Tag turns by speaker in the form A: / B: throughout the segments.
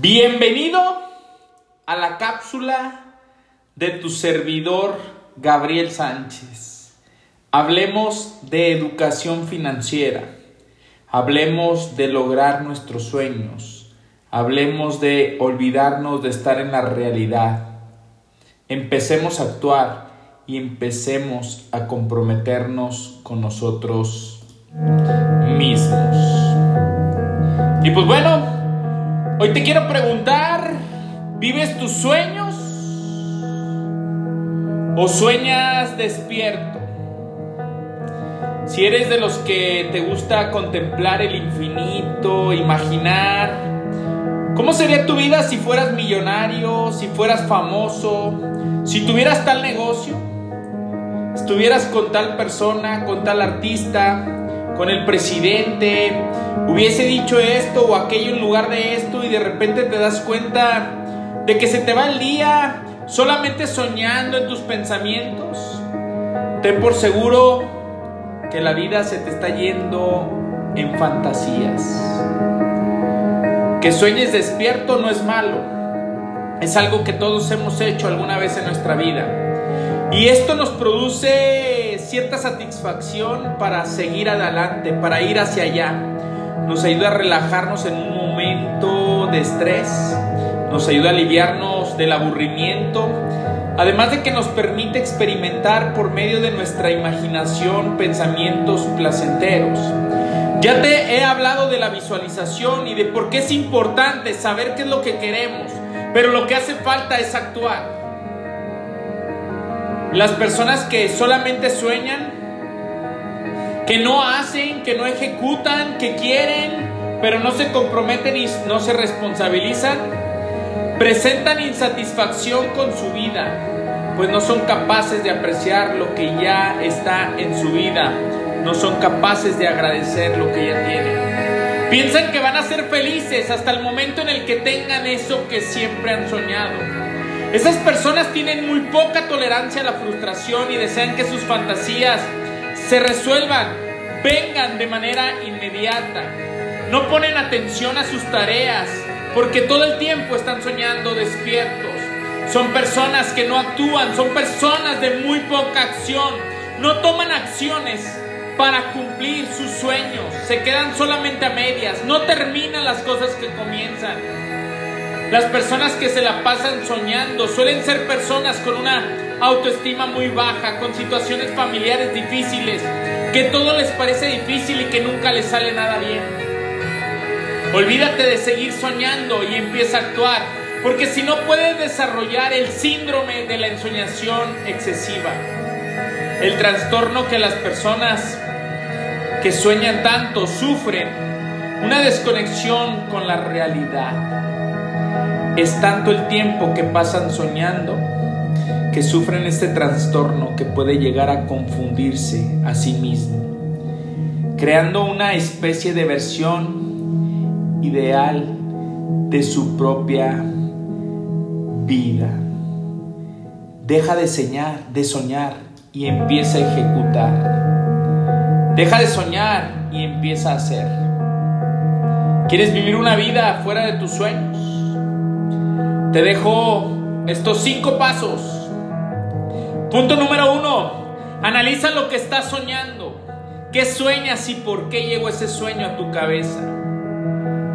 A: Bienvenido a la cápsula de tu servidor Gabriel Sánchez. Hablemos de educación financiera. Hablemos de lograr nuestros sueños. Hablemos de olvidarnos de estar en la realidad. Empecemos a actuar y empecemos a comprometernos con nosotros mismos. Y pues bueno, Hoy te quiero preguntar, ¿vives tus sueños o sueñas despierto? Si eres de los que te gusta contemplar el infinito, imaginar, ¿cómo sería tu vida si fueras millonario, si fueras famoso, si tuvieras tal negocio? Estuvieras con tal persona, con tal artista, con el presidente, hubiese dicho esto o aquello en lugar de esto y de repente te das cuenta de que se te va el día solamente soñando en tus pensamientos, ten por seguro que la vida se te está yendo en fantasías. Que sueñes despierto no es malo, es algo que todos hemos hecho alguna vez en nuestra vida. Y esto nos produce cierta satisfacción para seguir adelante, para ir hacia allá. Nos ayuda a relajarnos en un momento de estrés, nos ayuda a aliviarnos del aburrimiento, además de que nos permite experimentar por medio de nuestra imaginación pensamientos placenteros. Ya te he hablado de la visualización y de por qué es importante saber qué es lo que queremos, pero lo que hace falta es actuar. Las personas que solamente sueñan, que no hacen, que no ejecutan, que quieren, pero no se comprometen y no se responsabilizan, presentan insatisfacción con su vida, pues no son capaces de apreciar lo que ya está en su vida, no son capaces de agradecer lo que ya tienen. Piensan que van a ser felices hasta el momento en el que tengan eso que siempre han soñado. Esas personas tienen muy poca tolerancia a la frustración y desean que sus fantasías se resuelvan, vengan de manera inmediata. No ponen atención a sus tareas porque todo el tiempo están soñando despiertos. Son personas que no actúan, son personas de muy poca acción. No toman acciones para cumplir sus sueños. Se quedan solamente a medias. No terminan las cosas que comienzan. Las personas que se la pasan soñando suelen ser personas con una autoestima muy baja, con situaciones familiares difíciles, que todo les parece difícil y que nunca les sale nada bien. Olvídate de seguir soñando y empieza a actuar, porque si no puedes desarrollar el síndrome de la ensoñación excesiva, el trastorno que las personas que sueñan tanto sufren, una desconexión con la realidad. Es tanto el tiempo que pasan soñando que sufren este trastorno que puede llegar a confundirse a sí mismo, creando una especie de versión ideal de su propia vida. Deja de soñar, de soñar y empieza a ejecutar. Deja de soñar y empieza a hacer. ¿Quieres vivir una vida fuera de tus sueños? Te dejo estos cinco pasos. Punto número uno, analiza lo que estás soñando. ¿Qué sueñas y por qué llegó ese sueño a tu cabeza?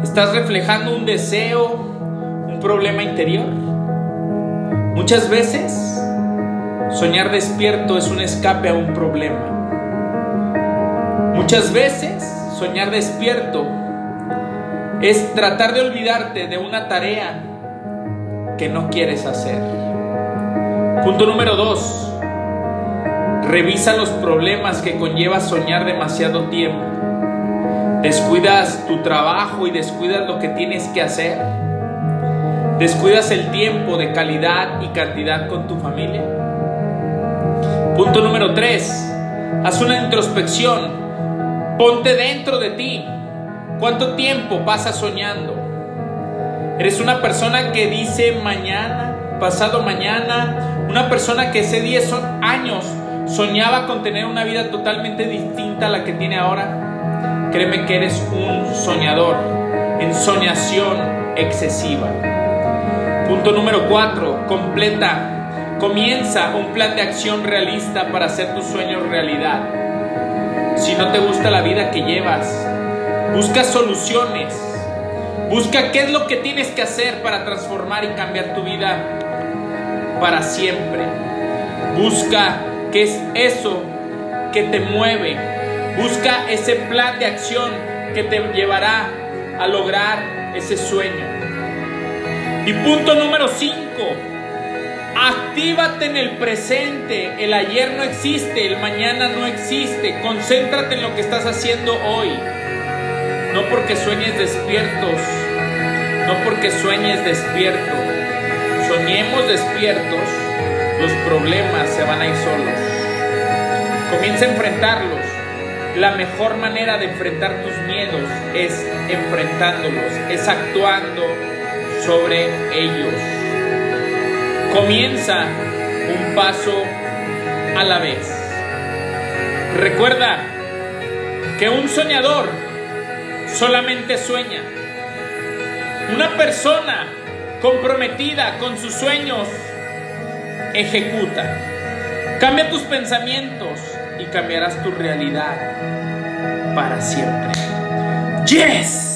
A: ¿Estás reflejando un deseo, un problema interior? Muchas veces, soñar despierto es un escape a un problema. Muchas veces, soñar despierto es tratar de olvidarte de una tarea que no quieres hacer. Punto número dos. Revisa los problemas que conlleva soñar demasiado tiempo. Descuidas tu trabajo y descuidas lo que tienes que hacer. Descuidas el tiempo de calidad y cantidad con tu familia. Punto número tres. Haz una introspección. Ponte dentro de ti. ¿Cuánto tiempo pasas soñando? Eres una persona que dice mañana, pasado mañana, una persona que hace 10 años soñaba con tener una vida totalmente distinta a la que tiene ahora. Créeme que eres un soñador. En soñación excesiva. Punto número 4. Completa. Comienza un plan de acción realista para hacer tus sueños realidad. Si no te gusta la vida que llevas, busca soluciones. Busca qué es lo que tienes que hacer para transformar y cambiar tu vida para siempre. Busca qué es eso que te mueve. Busca ese plan de acción que te llevará a lograr ese sueño. Y punto número 5. Actívate en el presente. El ayer no existe, el mañana no existe. Concéntrate en lo que estás haciendo hoy. No porque sueñes despiertos. No porque sueñes despierto. Soñemos despiertos. Los problemas se van a ir solos. Comienza a enfrentarlos. La mejor manera de enfrentar tus miedos es enfrentándolos, es actuando sobre ellos. Comienza un paso a la vez. Recuerda que un soñador solamente sueña. Una persona comprometida con sus sueños ejecuta. Cambia tus pensamientos y cambiarás tu realidad para siempre. Yes.